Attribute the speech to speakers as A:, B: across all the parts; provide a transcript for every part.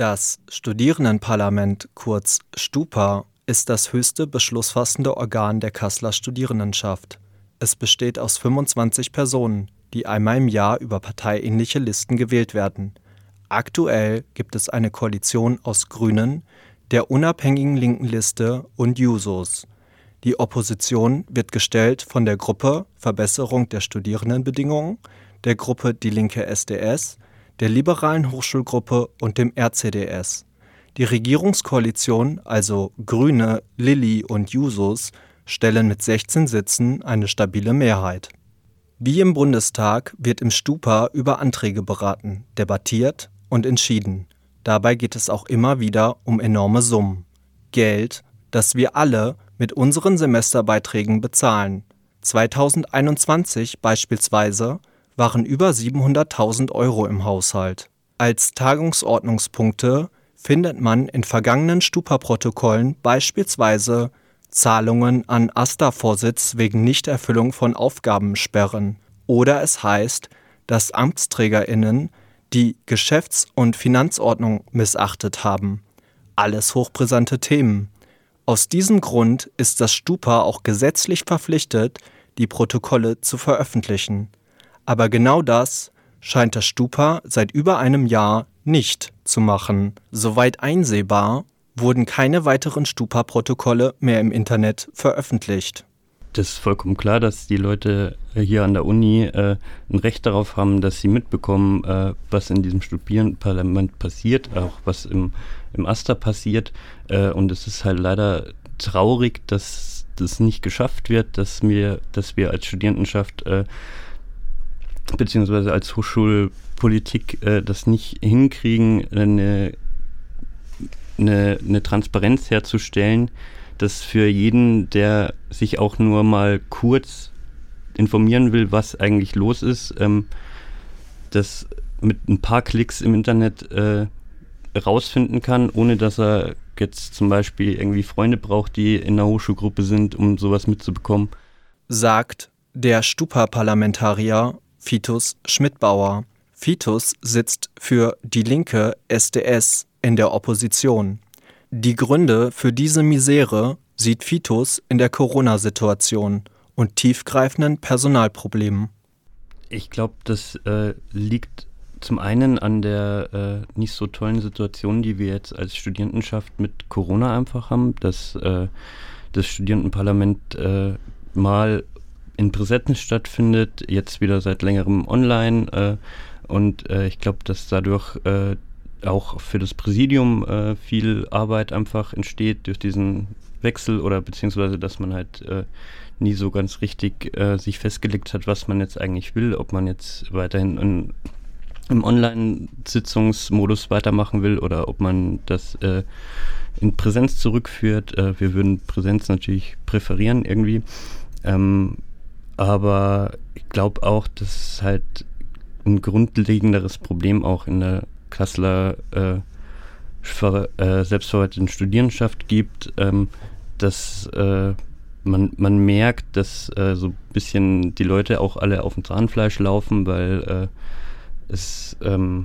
A: Das Studierendenparlament, kurz Stupa, ist das höchste beschlussfassende Organ der Kasseler Studierendenschaft. Es besteht aus 25 Personen, die einmal im Jahr über parteiähnliche Listen gewählt werden. Aktuell gibt es eine Koalition aus Grünen, der unabhängigen linken Liste und Jusos. Die Opposition wird gestellt von der Gruppe Verbesserung der Studierendenbedingungen, der Gruppe Die Linke SDS, der Liberalen Hochschulgruppe und dem RCDS. Die Regierungskoalition, also Grüne, Lilly und Jusos, stellen mit 16 Sitzen eine stabile Mehrheit. Wie im Bundestag wird im Stupa über Anträge beraten, debattiert und entschieden. Dabei geht es auch immer wieder um enorme Summen. Geld, das wir alle mit unseren Semesterbeiträgen bezahlen. 2021 beispielsweise waren über 700.000 Euro im Haushalt. Als Tagungsordnungspunkte findet man in vergangenen Stupa-Protokollen beispielsweise Zahlungen an AStA-Vorsitz wegen Nichterfüllung von Aufgabensperren oder es heißt, dass AmtsträgerInnen die Geschäfts- und Finanzordnung missachtet haben. Alles hochbrisante Themen. Aus diesem Grund ist das Stupa auch gesetzlich verpflichtet, die Protokolle zu veröffentlichen. Aber genau das scheint das Stupa seit über einem Jahr nicht zu machen. Soweit einsehbar wurden keine weiteren Stupa-Protokolle mehr im Internet veröffentlicht.
B: Das ist vollkommen klar, dass die Leute hier an der Uni äh, ein Recht darauf haben, dass sie mitbekommen, äh, was in diesem Studierendenparlament passiert, auch was im, im Aster passiert. Äh, und es ist halt leider traurig, dass das nicht geschafft wird, dass wir, dass wir als Studierendenschaft äh, beziehungsweise als Hochschulpolitik äh, das nicht hinkriegen, eine, eine, eine Transparenz herzustellen, dass für jeden, der sich auch nur mal kurz informieren will, was eigentlich los ist, ähm, das mit ein paar Klicks im Internet äh, rausfinden kann, ohne dass er jetzt zum Beispiel irgendwie Freunde braucht, die in einer Hochschulgruppe sind, um sowas mitzubekommen.
A: Sagt der Stupa-Parlamentarier Fitus Schmidbauer. Fitus sitzt für Die Linke SDS in der Opposition. Die Gründe für diese Misere sieht Fitus in der Corona-Situation und tiefgreifenden Personalproblemen.
B: Ich glaube, das äh, liegt zum einen an der äh, nicht so tollen Situation, die wir jetzt als Studierendenschaft mit Corona einfach haben, dass äh, das Studierendenparlament äh, mal in Präsenz stattfindet, jetzt wieder seit längerem online. Äh, und äh, ich glaube, dass dadurch äh, auch für das Präsidium äh, viel Arbeit einfach entsteht durch diesen Wechsel oder beziehungsweise, dass man halt äh, nie so ganz richtig äh, sich festgelegt hat, was man jetzt eigentlich will, ob man jetzt weiterhin in, im Online-Sitzungsmodus weitermachen will oder ob man das in Präsenz zurückführt. wir würden Präsenz natürlich präferieren irgendwie. Ähm, aber ich glaube auch, dass es halt ein grundlegenderes Problem auch in der Kasseler äh, äh, selbstverwalteten Studierendenschaft gibt, ähm, dass äh, man, man merkt, dass äh, so ein bisschen die Leute auch alle auf dem Zahnfleisch laufen, weil äh, es ähm,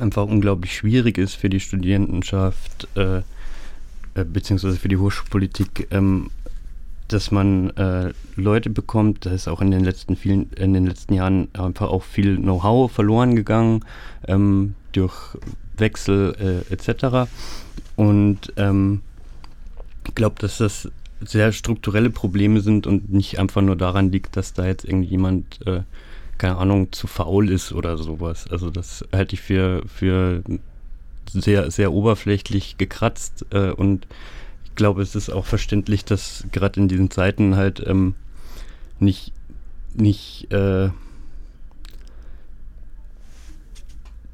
B: einfach unglaublich schwierig ist für die Studierendenschaft äh, äh beziehungsweise für die Hochschulpolitik ähm, dass man äh, Leute bekommt, da ist auch in den letzten vielen, in den letzten Jahren einfach auch viel Know-how verloren gegangen ähm, durch Wechsel äh, etc. Und ähm, ich glaube, dass das sehr strukturelle Probleme sind und nicht einfach nur daran liegt, dass da jetzt irgendjemand, äh, keine Ahnung, zu faul ist oder sowas. Also das halte ich für, für sehr, sehr oberflächlich gekratzt äh, und glaube, es ist auch verständlich, dass gerade in diesen Zeiten halt ähm, nicht, nicht äh,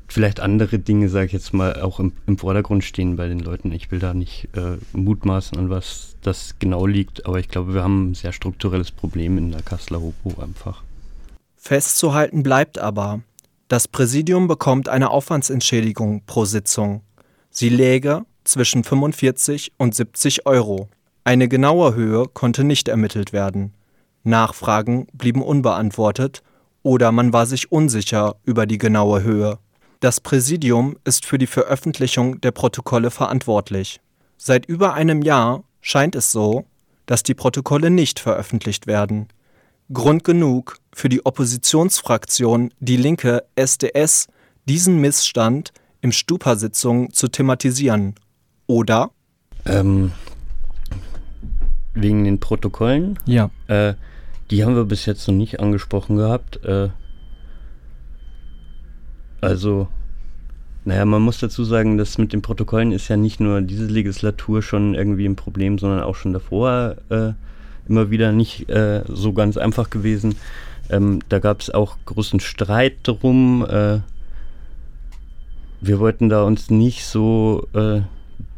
B: vielleicht andere Dinge, sage ich jetzt mal, auch im, im, Vordergrund stehen bei den Leuten. Ich will da nicht äh, mutmaßen, an was das genau liegt, aber ich glaube, wir haben ein sehr strukturelles Problem in der Kasseler Hopo einfach.
A: Festzuhalten bleibt aber, das Präsidium bekommt eine Aufwandsentschädigung pro Sitzung. Sie läge zwischen 45 und 70 Euro. Eine genaue Höhe konnte nicht ermittelt werden. Nachfragen blieben unbeantwortet oder man war sich unsicher über die genaue Höhe. Das Präsidium ist für die Veröffentlichung der Protokolle verantwortlich. Seit über einem Jahr scheint es so, dass die Protokolle nicht veröffentlicht werden. Grund genug für die Oppositionsfraktion Die Linke SDS, diesen Missstand im Stupa-Sitzungen zu thematisieren. Oder?
B: Ähm, wegen den Protokollen?
A: Ja.
B: Äh, die haben wir bis jetzt noch nicht angesprochen gehabt. Äh, also, naja, man muss dazu sagen, dass mit den Protokollen ist ja nicht nur diese Legislatur schon irgendwie ein Problem, sondern auch schon davor äh, immer wieder nicht äh, so ganz einfach gewesen. Ähm, da gab es auch großen Streit drum. Äh, wir wollten da uns nicht so äh,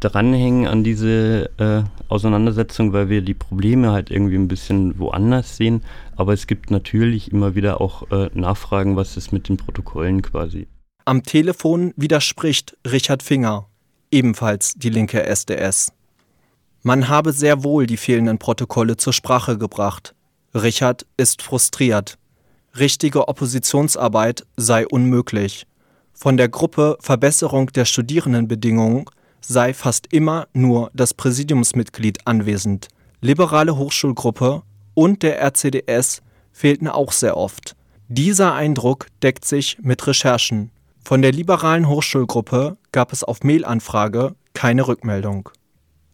B: dranhängen an diese äh, Auseinandersetzung, weil wir die Probleme halt irgendwie ein bisschen woanders sehen. Aber es gibt natürlich immer wieder auch äh, Nachfragen, was ist mit den Protokollen quasi.
A: Am Telefon widerspricht Richard Finger, ebenfalls die linke SDS. Man habe sehr wohl die fehlenden Protokolle zur Sprache gebracht. Richard ist frustriert. Richtige Oppositionsarbeit sei unmöglich. Von der Gruppe Verbesserung der Studierendenbedingungen sei fast immer nur das Präsidiumsmitglied anwesend. Liberale Hochschulgruppe und der RCDS fehlten auch sehr oft. Dieser Eindruck deckt sich mit Recherchen. Von der liberalen Hochschulgruppe gab es auf Mailanfrage keine Rückmeldung.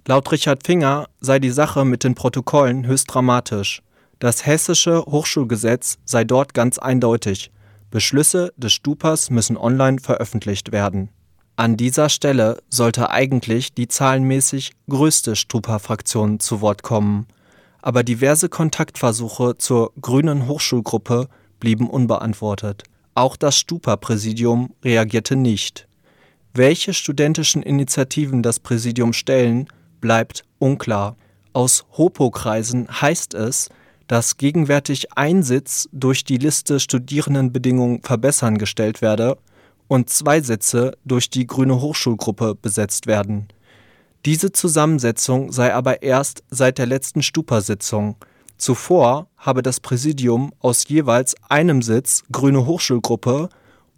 A: Laut Richard Finger sei die Sache mit den Protokollen höchst dramatisch. Das hessische Hochschulgesetz sei dort ganz eindeutig. Beschlüsse des Stupas müssen online veröffentlicht werden. An dieser Stelle sollte eigentlich die zahlenmäßig größte Stupa-Fraktion zu Wort kommen, aber diverse Kontaktversuche zur Grünen Hochschulgruppe blieben unbeantwortet. Auch das Stupa-Präsidium reagierte nicht. Welche studentischen Initiativen das Präsidium stellen, bleibt unklar. Aus Hopo-Kreisen heißt es, dass gegenwärtig ein Sitz durch die Liste Studierendenbedingungen verbessern gestellt werde und zwei Sitze durch die Grüne Hochschulgruppe besetzt werden. Diese Zusammensetzung sei aber erst seit der letzten Stupa-Sitzung. Zuvor habe das Präsidium aus jeweils einem Sitz Grüne Hochschulgruppe,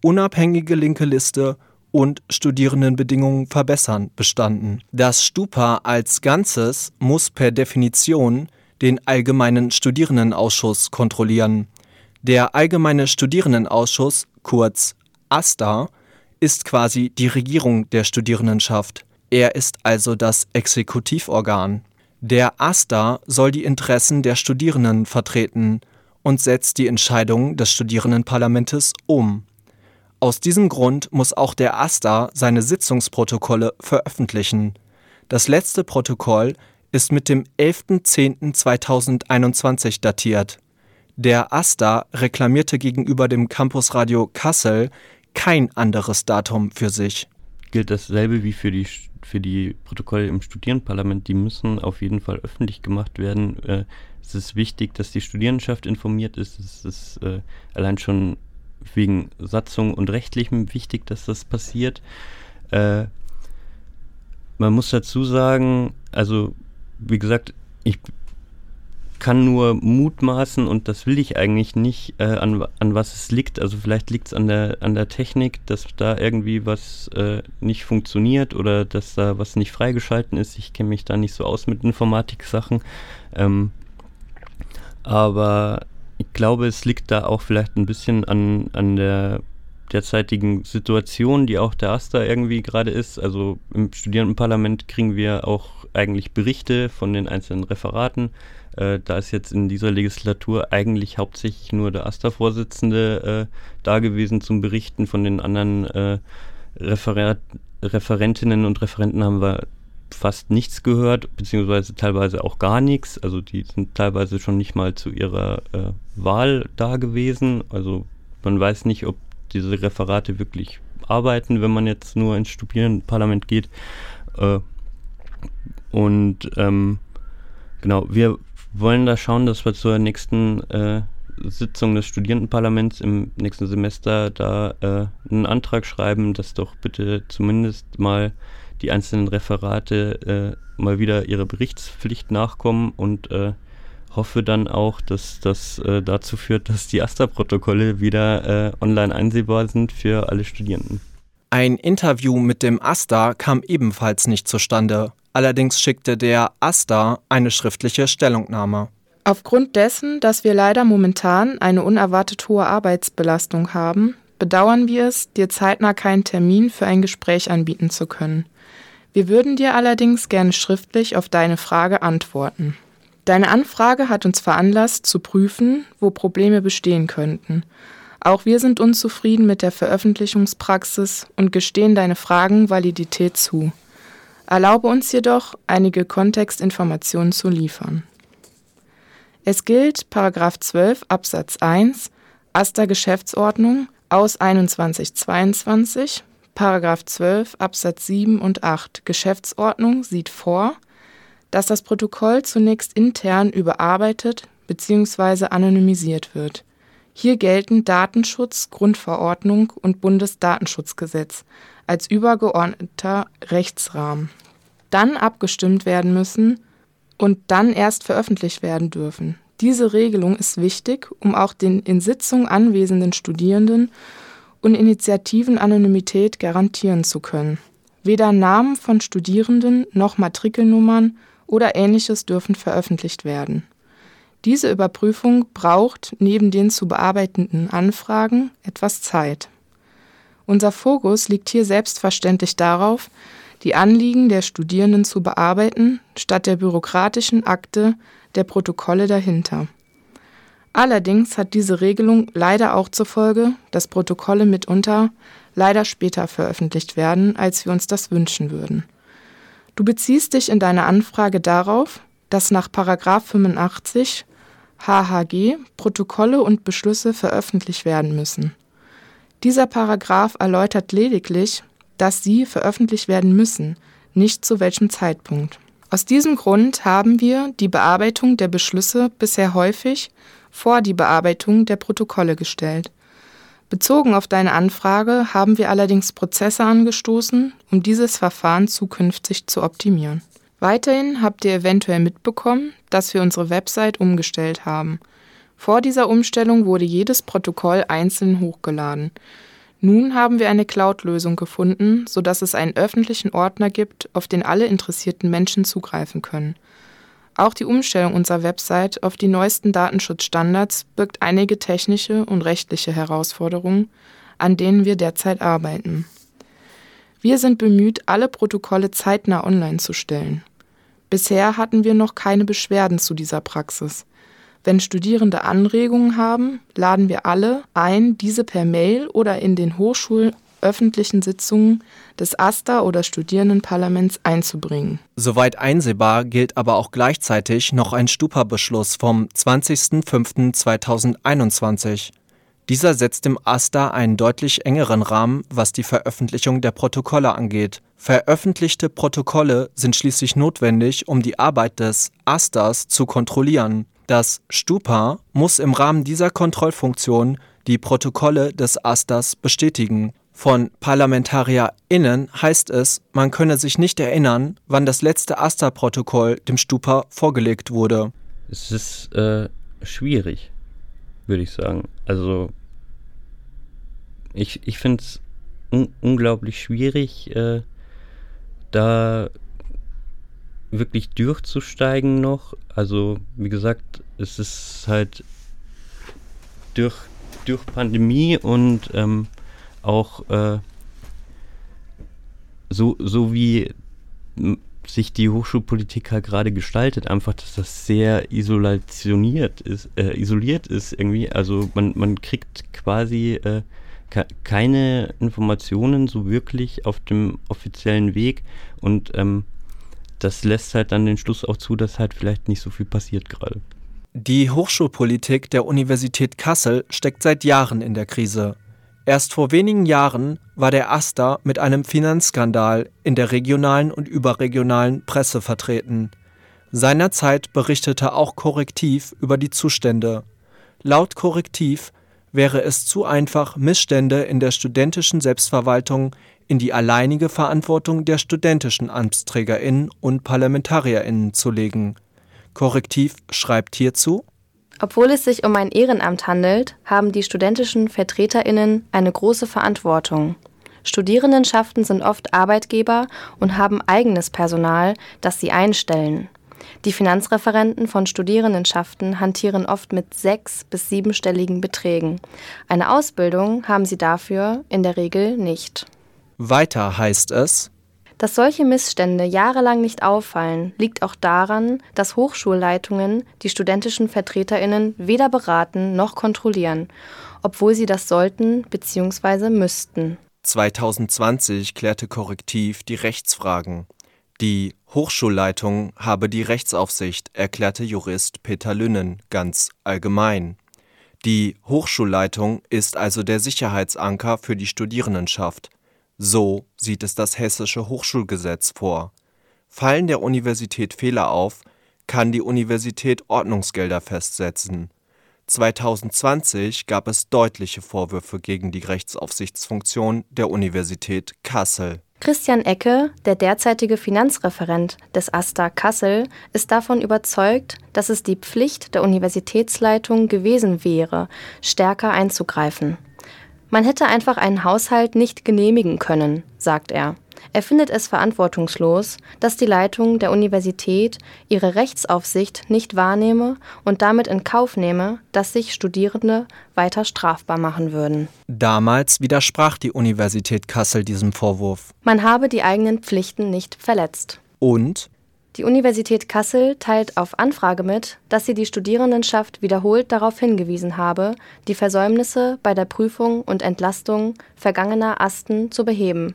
A: unabhängige linke Liste und Studierendenbedingungen verbessern bestanden. Das Stupa als Ganzes muss per Definition den Allgemeinen Studierendenausschuss kontrollieren. Der Allgemeine Studierendenausschuss, kurz AStA ist quasi die Regierung der Studierendenschaft. Er ist also das Exekutivorgan. Der AStA soll die Interessen der Studierenden vertreten und setzt die Entscheidungen des Studierendenparlamentes um. Aus diesem Grund muss auch der AStA seine Sitzungsprotokolle veröffentlichen. Das letzte Protokoll ist mit dem 11.10.2021 datiert. Der AStA reklamierte gegenüber dem Campusradio Kassel kein anderes Datum für sich.
B: Gilt dasselbe wie für die, für die Protokolle im Studierendenparlament. Die müssen auf jeden Fall öffentlich gemacht werden. Äh, es ist wichtig, dass die Studierendenschaft informiert ist. Es ist äh, allein schon wegen Satzung und Rechtlichem wichtig, dass das passiert. Äh, man muss dazu sagen, also wie gesagt, ich kann nur mutmaßen und das will ich eigentlich nicht, äh, an, an was es liegt. Also vielleicht liegt es an der, an der Technik, dass da irgendwie was äh, nicht funktioniert oder dass da was nicht freigeschalten ist. Ich kenne mich da nicht so aus mit Informatik-Sachen. Ähm, aber ich glaube, es liegt da auch vielleicht ein bisschen an, an der derzeitigen Situation, die auch der AStA irgendwie gerade ist. Also im Studierendenparlament kriegen wir auch eigentlich Berichte von den einzelnen Referaten äh, da ist jetzt in dieser Legislatur eigentlich hauptsächlich nur der AStA-Vorsitzende äh, da gewesen zum Berichten. Von den anderen äh, Referat Referentinnen und Referenten haben wir fast nichts gehört, beziehungsweise teilweise auch gar nichts. Also die sind teilweise schon nicht mal zu ihrer äh, Wahl da gewesen. Also man weiß nicht, ob diese Referate wirklich arbeiten, wenn man jetzt nur ins Studierendenparlament geht. Äh, und ähm, genau, wir wollen da schauen, dass wir zur nächsten äh, Sitzung des Studierendenparlaments im nächsten Semester da äh, einen Antrag schreiben, dass doch bitte zumindest mal die einzelnen Referate äh, mal wieder ihrer Berichtspflicht nachkommen und äh, hoffe dann auch, dass das äh, dazu führt, dass die AStA-Protokolle wieder äh, online einsehbar sind für alle Studierenden.
A: Ein Interview mit dem AStA kam ebenfalls nicht zustande. Allerdings schickte der AStA eine schriftliche Stellungnahme.
C: Aufgrund dessen, dass wir leider momentan eine unerwartet hohe Arbeitsbelastung haben, bedauern wir es, dir zeitnah keinen Termin für ein Gespräch anbieten zu können. Wir würden dir allerdings gerne schriftlich auf deine Frage antworten. Deine Anfrage hat uns veranlasst, zu prüfen, wo Probleme bestehen könnten. Auch wir sind unzufrieden mit der Veröffentlichungspraxis und gestehen deine Fragen Validität zu. Erlaube uns jedoch, einige Kontextinformationen zu liefern. Es gilt 12 Absatz 1 AStA Geschäftsordnung aus 2122 Paragraph 12 Absatz 7 und 8 Geschäftsordnung sieht vor, dass das Protokoll zunächst intern überarbeitet bzw. anonymisiert wird. Hier gelten Datenschutz Grundverordnung und Bundesdatenschutzgesetz als übergeordneter Rechtsrahmen. Dann abgestimmt werden müssen und dann erst veröffentlicht werden dürfen. Diese Regelung ist wichtig, um auch den in Sitzung anwesenden Studierenden und Initiativen Anonymität garantieren zu können. Weder Namen von Studierenden noch Matrikelnummern oder ähnliches dürfen veröffentlicht werden. Diese Überprüfung braucht neben den zu bearbeitenden Anfragen etwas Zeit. Unser Fokus liegt hier selbstverständlich darauf, die Anliegen der Studierenden zu bearbeiten, statt der bürokratischen Akte der Protokolle dahinter. Allerdings hat diese Regelung leider auch zur Folge, dass Protokolle mitunter leider später veröffentlicht werden, als wir uns das wünschen würden. Du beziehst dich in deiner Anfrage darauf, dass nach 85 HHG Protokolle und Beschlüsse veröffentlicht werden müssen. Dieser Paragraph erläutert lediglich, dass sie veröffentlicht werden müssen, nicht zu welchem Zeitpunkt. Aus diesem Grund haben wir die Bearbeitung der Beschlüsse bisher häufig vor die Bearbeitung der Protokolle gestellt. Bezogen auf deine Anfrage haben wir allerdings Prozesse angestoßen, um dieses Verfahren zukünftig zu optimieren. Weiterhin habt ihr eventuell mitbekommen, dass wir unsere Website umgestellt haben. Vor dieser Umstellung wurde jedes Protokoll einzeln hochgeladen. Nun haben wir eine Cloud-Lösung gefunden, sodass es einen öffentlichen Ordner gibt, auf den alle interessierten Menschen zugreifen können. Auch die Umstellung unserer Website auf die neuesten Datenschutzstandards birgt einige technische und rechtliche Herausforderungen, an denen wir derzeit arbeiten. Wir sind bemüht, alle Protokolle zeitnah online zu stellen. Bisher hatten wir noch keine Beschwerden zu dieser Praxis. Wenn Studierende Anregungen haben, laden wir alle ein, diese per Mail oder in den hochschulöffentlichen Sitzungen des AStA oder Studierendenparlaments einzubringen.
A: Soweit einsehbar gilt aber auch gleichzeitig noch ein Stupa-Beschluss vom 20.05.2021. Dieser setzt dem AStA einen deutlich engeren Rahmen, was die Veröffentlichung der Protokolle angeht. Veröffentlichte Protokolle sind schließlich notwendig, um die Arbeit des AStAs zu kontrollieren. Das Stupa muss im Rahmen dieser Kontrollfunktion die Protokolle des AStAs bestätigen. Von ParlamentarierInnen heißt es, man könne sich nicht erinnern, wann das letzte AStA-Protokoll dem Stupa vorgelegt wurde.
B: Es ist äh, schwierig, würde ich sagen. Also, ich, ich finde es un unglaublich schwierig, äh, da wirklich durchzusteigen noch. Also, wie gesagt, es ist halt durch, durch Pandemie und ähm, auch äh, so, so wie sich die Hochschulpolitik halt gerade gestaltet, einfach, dass das sehr isolationiert ist, äh, isoliert ist irgendwie. Also man, man kriegt quasi äh, keine Informationen so wirklich auf dem offiziellen Weg und ähm, das lässt halt dann den Schluss auch zu, dass halt vielleicht nicht so viel passiert gerade.
A: Die Hochschulpolitik der Universität Kassel steckt seit Jahren in der Krise. Erst vor wenigen Jahren war der AStA mit einem Finanzskandal in der regionalen und überregionalen Presse vertreten. Seinerzeit berichtete auch Korrektiv über die Zustände. Laut Korrektiv wäre es zu einfach, Missstände in der studentischen Selbstverwaltung in die alleinige Verantwortung der studentischen Amtsträgerinnen und Parlamentarierinnen zu legen. Korrektiv schreibt hierzu
D: obwohl es sich um ein Ehrenamt handelt, haben die studentischen Vertreterinnen eine große Verantwortung. Studierendenschaften sind oft Arbeitgeber und haben eigenes Personal, das sie einstellen. Die Finanzreferenten von Studierendenschaften hantieren oft mit sechs- bis siebenstelligen Beträgen. Eine Ausbildung haben sie dafür in der Regel nicht.
A: Weiter heißt es,
D: dass solche Missstände jahrelang nicht auffallen, liegt auch daran, dass Hochschulleitungen die studentischen Vertreterinnen weder beraten noch kontrollieren, obwohl sie das sollten bzw. müssten.
A: 2020 klärte Korrektiv die Rechtsfragen. Die Hochschulleitung habe die Rechtsaufsicht, erklärte Jurist Peter Lünnen ganz allgemein. Die Hochschulleitung ist also der Sicherheitsanker für die Studierendenschaft. So sieht es das Hessische Hochschulgesetz vor. Fallen der Universität Fehler auf, kann die Universität Ordnungsgelder festsetzen. 2020 gab es deutliche Vorwürfe gegen die Rechtsaufsichtsfunktion der Universität Kassel
D: Christian Ecke, der derzeitige Finanzreferent des AStA Kassel, ist davon überzeugt, dass es die Pflicht der Universitätsleitung gewesen wäre, stärker einzugreifen. Man hätte einfach einen Haushalt nicht genehmigen können, sagt er. Er findet es verantwortungslos, dass die Leitung der Universität ihre Rechtsaufsicht nicht wahrnehme und damit in Kauf nehme, dass sich Studierende weiter strafbar machen würden.
A: Damals widersprach die Universität Kassel diesem Vorwurf.
D: Man habe die eigenen Pflichten nicht verletzt.
A: Und
D: die Universität Kassel teilt auf Anfrage mit, dass sie die Studierendenschaft wiederholt darauf hingewiesen habe, die Versäumnisse bei der Prüfung und Entlastung vergangener Asten zu beheben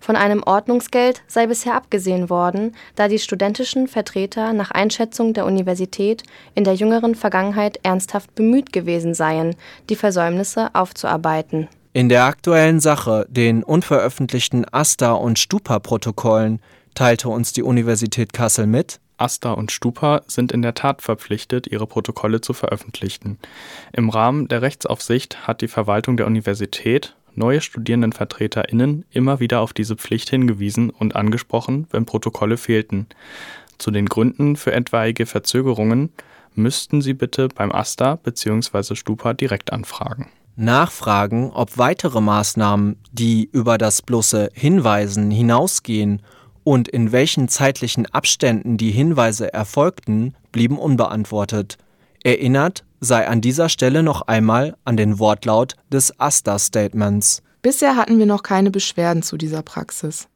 D: von einem Ordnungsgeld sei bisher abgesehen worden, da die studentischen Vertreter nach Einschätzung der Universität in der jüngeren Vergangenheit ernsthaft bemüht gewesen seien, die Versäumnisse aufzuarbeiten.
A: In der aktuellen Sache, den unveröffentlichten AStA und Stupa-Protokollen, teilte uns die Universität Kassel mit,
E: AStA und Stupa sind in der Tat verpflichtet, ihre Protokolle zu veröffentlichen. Im Rahmen der Rechtsaufsicht hat die Verwaltung der Universität neue StudierendenvertreterInnen immer wieder auf diese Pflicht hingewiesen und angesprochen, wenn Protokolle fehlten. Zu den Gründen für etwaige Verzögerungen müssten Sie bitte beim AStA bzw. Stupa direkt anfragen.
A: Nachfragen, ob weitere Maßnahmen, die über das bloße Hinweisen hinausgehen und in welchen zeitlichen Abständen die Hinweise erfolgten, blieben unbeantwortet. Erinnert sei an dieser Stelle noch einmal an den Wortlaut des AStA-Statements.
C: Bisher hatten wir noch keine Beschwerden zu dieser Praxis.